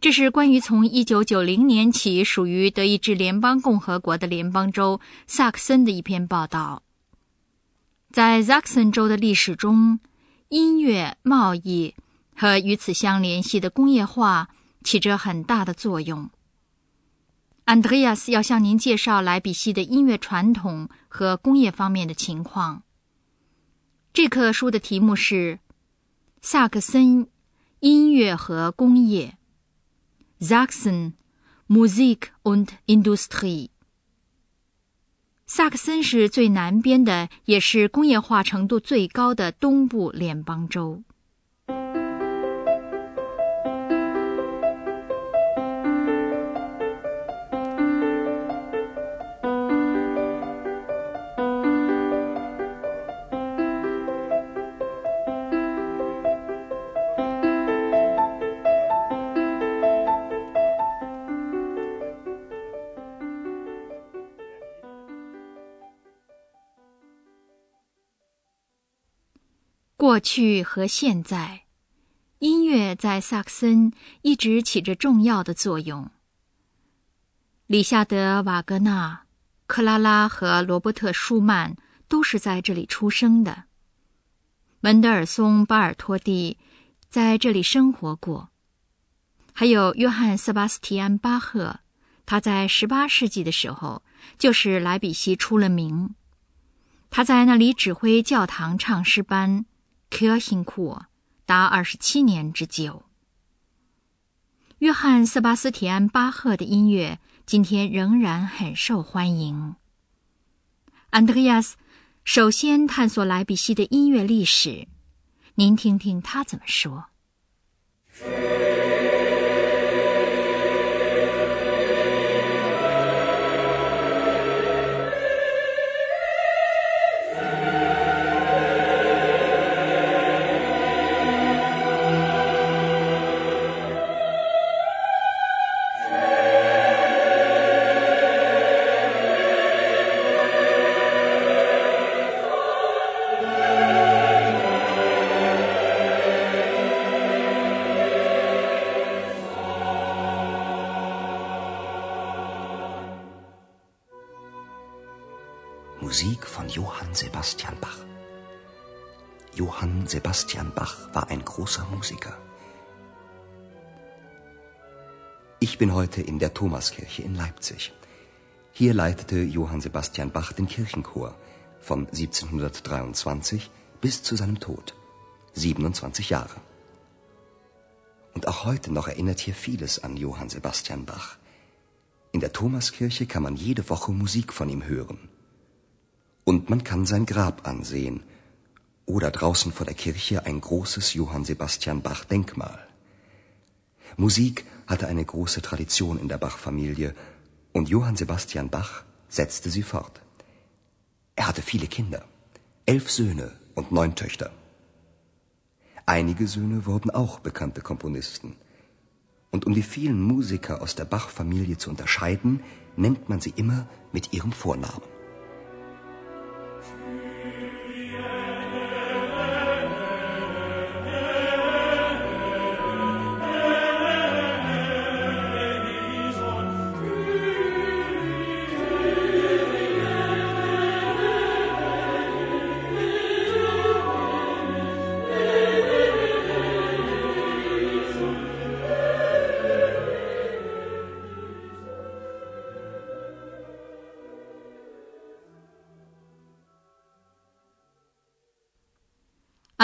这是关于从一九九零年起属于德意志联邦共和国的联邦州萨克森的一篇报道。在萨克森州的历史中，音乐、贸易和与此相联系的工业化起着很大的作用。安德烈亚斯要向您介绍莱比锡的音乐传统和工业方面的情况。这课书的题目是《萨克森音乐和工业》（Sachsen Musik und Industrie）。萨克森是最南边的，也是工业化程度最高的东部联邦州。过去和现在，音乐在萨克森一直起着重要的作用。里夏德·瓦格纳、克拉拉和罗伯特·舒曼都是在这里出生的。门德尔松、巴尔托蒂在这里生活过，还有约翰·瑟巴斯提安·巴赫，他在十八世纪的时候就是莱比锡出了名，他在那里指挥教堂唱诗班。Kör hin kur，达二十七年之久。约翰·塞巴斯提安·巴赫的音乐今天仍然很受欢迎。安德烈亚斯首先探索莱比锡的音乐历史，您听听他怎么说。Musik von Johann Sebastian Bach. Johann Sebastian Bach war ein großer Musiker. Ich bin heute in der Thomaskirche in Leipzig. Hier leitete Johann Sebastian Bach den Kirchenchor von 1723 bis zu seinem Tod. 27 Jahre. Und auch heute noch erinnert hier vieles an Johann Sebastian Bach. In der Thomaskirche kann man jede Woche Musik von ihm hören. Und man kann sein Grab ansehen oder draußen vor der Kirche ein großes Johann Sebastian Bach Denkmal. Musik hatte eine große Tradition in der Bach-Familie und Johann Sebastian Bach setzte sie fort. Er hatte viele Kinder, elf Söhne und neun Töchter. Einige Söhne wurden auch bekannte Komponisten. Und um die vielen Musiker aus der Bach-Familie zu unterscheiden, nennt man sie immer mit ihrem Vornamen.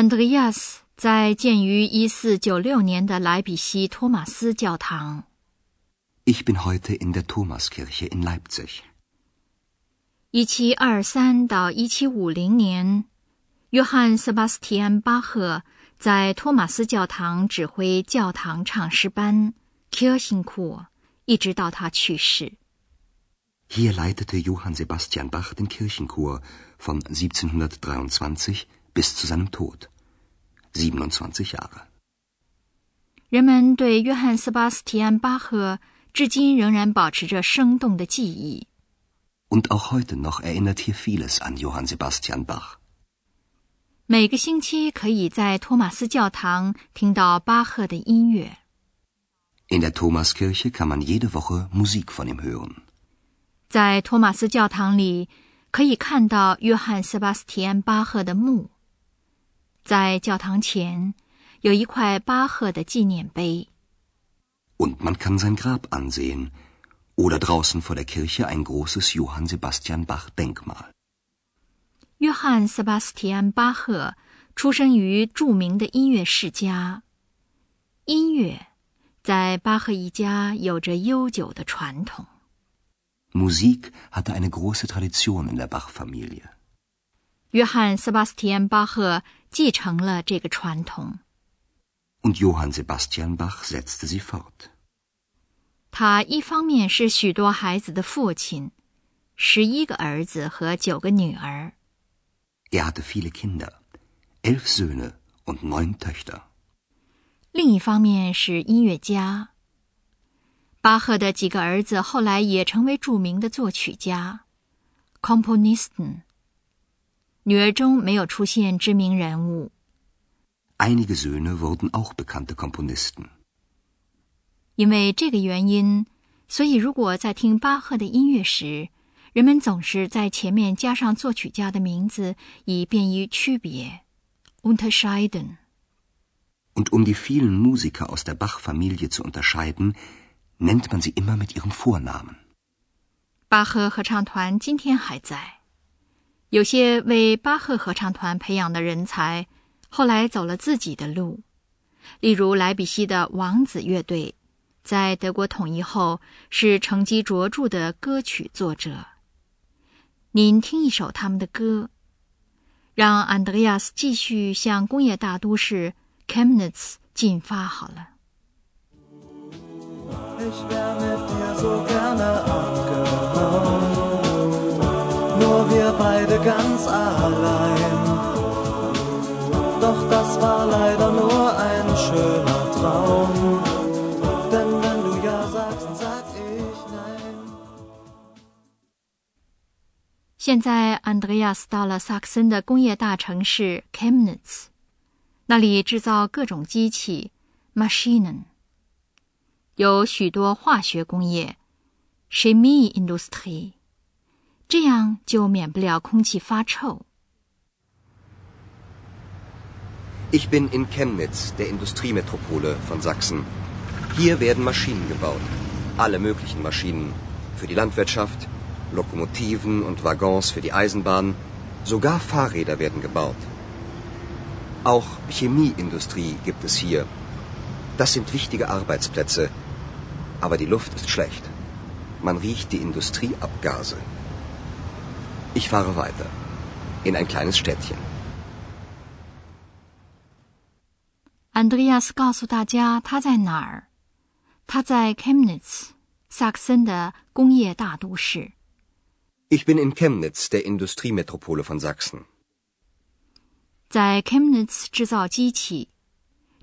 Andreas 在建于一四九六年的莱比锡托马斯教堂。Ich bin heute in der Thomaskirche in Leipzig。一七二三到一七五零年，约翰·塞巴斯蒂安·巴赫在托马斯教堂指挥教堂唱诗班 Kirchenchor，一直到他去世。Hier leitete Johann Sebastian Bach den Kirchenchor von 1723 bis zu seinem Tod. 27 Jahre. 人们对约翰·斯巴斯提安·巴赫至今仍然保持着生动的记忆。Und auch heute noch erinnert hier vieles an Johann Sebastian Bach. 每个星期可以在托马斯教堂听到巴赫的音乐。In der Thomaskirche kann man jede Woche Musik von ihm hören. 在托马斯教堂里可以看到约翰·塞巴斯提安·巴赫的墓。在教堂前有一块巴赫的纪念碑。Und man kann sein Grab ansehen oder draußen vor der Kirche ein großes Johann Sebastian Bach Denkmal. 约翰·塞巴斯蒂安·巴赫出生于著名的音乐世家。音乐在巴赫一家有着悠久的传统。Musik hatte eine große Tradition in der Bach-Familie. 约翰·塞巴斯蒂安·巴赫继承了这个传统。Und Johann Sebastian Bach setzte sie fort. 他一方面是许多孩子的父亲，十一个儿子和九个女儿。Er hatte viele Kinder, elf Söhne und neun Töchter. 另一方面是音乐家。巴赫的几个儿子后来也成为著名的作曲家，Componisten。女儿中没有出现知名人物。Einige Söhne wurden auch bekannte Komponisten。因为这个原因，所以如果在听巴赫的音乐时，人们总是在前面加上作曲家的名字，以便于区别，unterscheiden。Und um die vielen Musiker aus der Bach-Familie zu unterscheiden, nennt man sie immer mit ihrem Vornamen. 巴赫合唱团今天还在，有些为巴赫合唱团培养的人才，后来走了自己的路。例如莱比锡的王子乐队，在德国统一后是成绩卓著的歌曲作者。您听一首他们的歌，让安德烈亚斯继续向工业大都市 Chemnitz 进发好了。Wir beide ganz allein. Doch das war leider nur ein schöner Traum. Denn wenn du ja sagst, sag ich nein. 现在，安德烈亚斯到了萨克森的工业大城市 Chemnitz，那里制造各种机器 Maschinen。有许多化学工业，Chemieindustrie，这样就免不了空气发臭。Ich bin in Chemnitz, der Industriemetropole von Sachsen. Hier werden Maschinen gebaut. Alle möglichen Maschinen. Für die Landwirtschaft, Lokomotiven und Waggons für die Eisenbahn. Sogar Fahrräder werden gebaut. Auch Chemieindustrie gibt es hier. Das sind wichtige Arbeitsplätze, aber die Luft ist schlecht. Man riecht die Industrieabgase. Ich fahre weiter. In ein kleines Städtchen. 安德烈亚斯告诉大家他在哪儿。他在 Chemnitz，萨克森的工业大都市。 Ich bin in Chemnitz, der Industriemetropole von Sachsen. 在 Chemnitz 制造机器，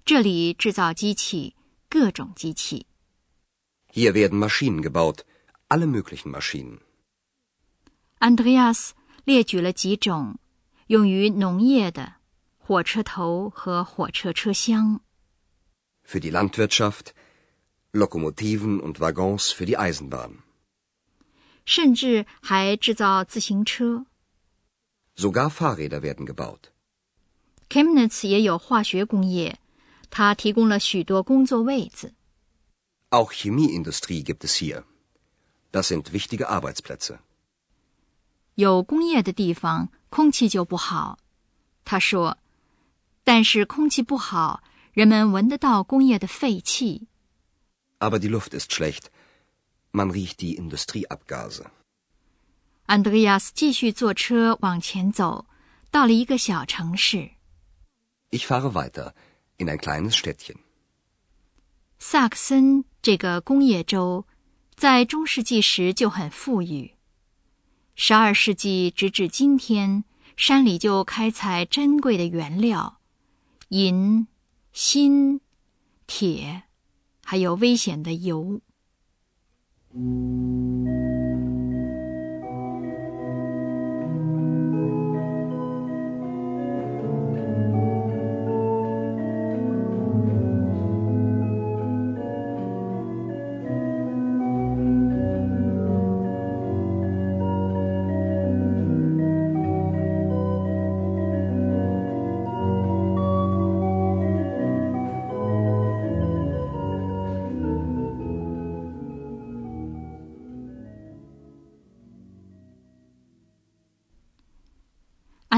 这里制造机器，各种机器。 Hier werden Maschinen gebaut, alle möglichen Maschinen. 安德烈亚斯列举了几种用于农业的火车头和火车车厢，Für die Landwirtschaft, Lokomotiven und Waggons für die Eisenbahn. 甚至还制造自行车。Sogar Fahrräder werden gebaut. Chemnitz 也有化学工业，它提供了许多工作位子。Auch Chemieindustrie gibt es hier. Das sind wichtige Arbeitsplätze. 有工业的地方，空气就不好。他说，但是空气不好，人们闻得到工业的废气。Aber die Luft ist schlecht. Man riecht die Industrieabgase. 安德烈亚斯继续坐车往前走，到了一个小城市 Ich fahre weiter in ein kleines Städtchen. 萨克森这个工业州，在中世纪时就很富裕。十二世纪直至今天，山里就开采珍贵的原料，银、锌、铁，还有危险的油。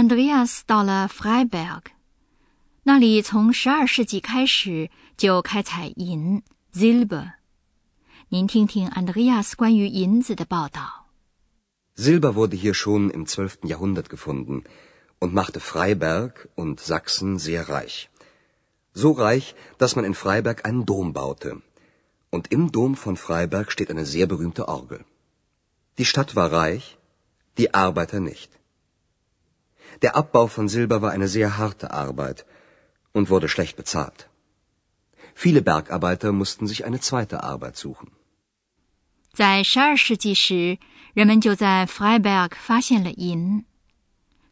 Andreas 到了 Freiberg，那里从十二世纪开始就开采银 （Silber）。您听听 Andreas 关于银子的报道。Silber wurde hier schon im 12. Jahrhundert gefunden und machte Freiberg und Sachsen sehr reich. So reich, dass man in Freiberg einen Dom baute. Und im Dom von Freiberg steht eine sehr berühmte Orgel. Die Stadt war reich, die Arbeiter nicht. Der Abbau von Silber war eine sehr harte Arbeit und wurde schlecht bezahlt. Viele Bergarbeiter mussten sich eine zweite Arbeit suchen. 在十二世纪时，人们就在 Freiberg 发现了银。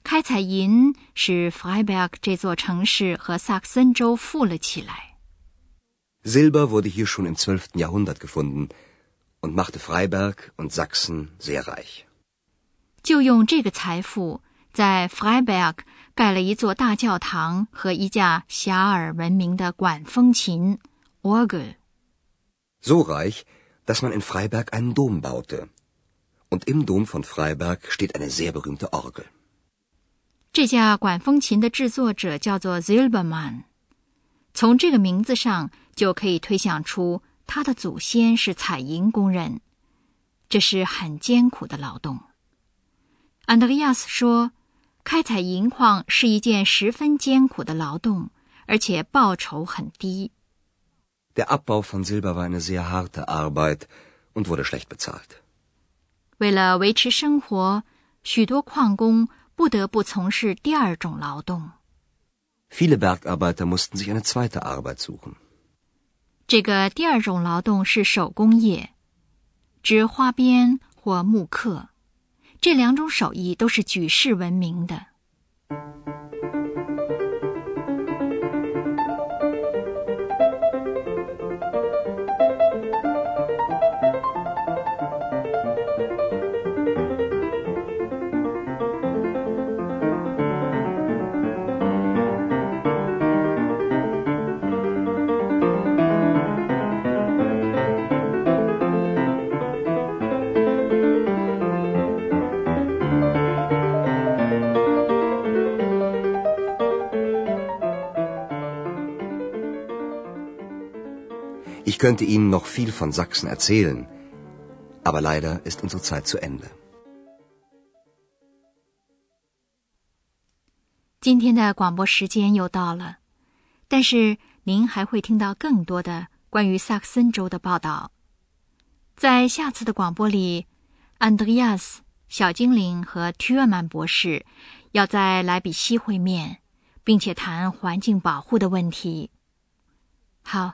开采银使 Freiberg 这座城市和萨克森州富了起来。Silber wurde hier schon im 12. Jahrhundert gefunden und machte Freiberg und Sachsen sehr reich. 就用这个财富 在 Freiberg 盖了一座大教堂和一架遐迩闻名的管风琴 Orgel。So reich, dass man in Freiberg einen Dom baute. Und im Dom von Freiberg steht eine sehr berühmte Orgel. 这架管风琴的制作者叫做 Zilbermann，。从这个名字上就可以推想出他的祖先是采银工人，这是很艰苦的劳动。安德烈亚斯说。开采银矿是一件十分艰苦的劳动，而且报酬很低。Der Abbau von Silber war eine sehr harte Arbeit und wurde schlecht bezahlt. 为了维持生活，许多矿工不得不从事第二种劳动。Viele Bergarbeiter mussten sich eine zweite Arbeit suchen. 这个第二种劳动是手工业，指花边或木刻。这两种手艺都是举世闻名的。Ich könnte Ihnen noch viel von Sachsen erzählen, aber leider ist unsere Zeit zu Ende. 今天的广播时间又到了，但是您还会听到更多的关于萨克森州的报道。在下次的广播里，安德烈亚斯、小精灵和屈尔曼博士要在莱比锡会面，并且谈环境保护的问题。好。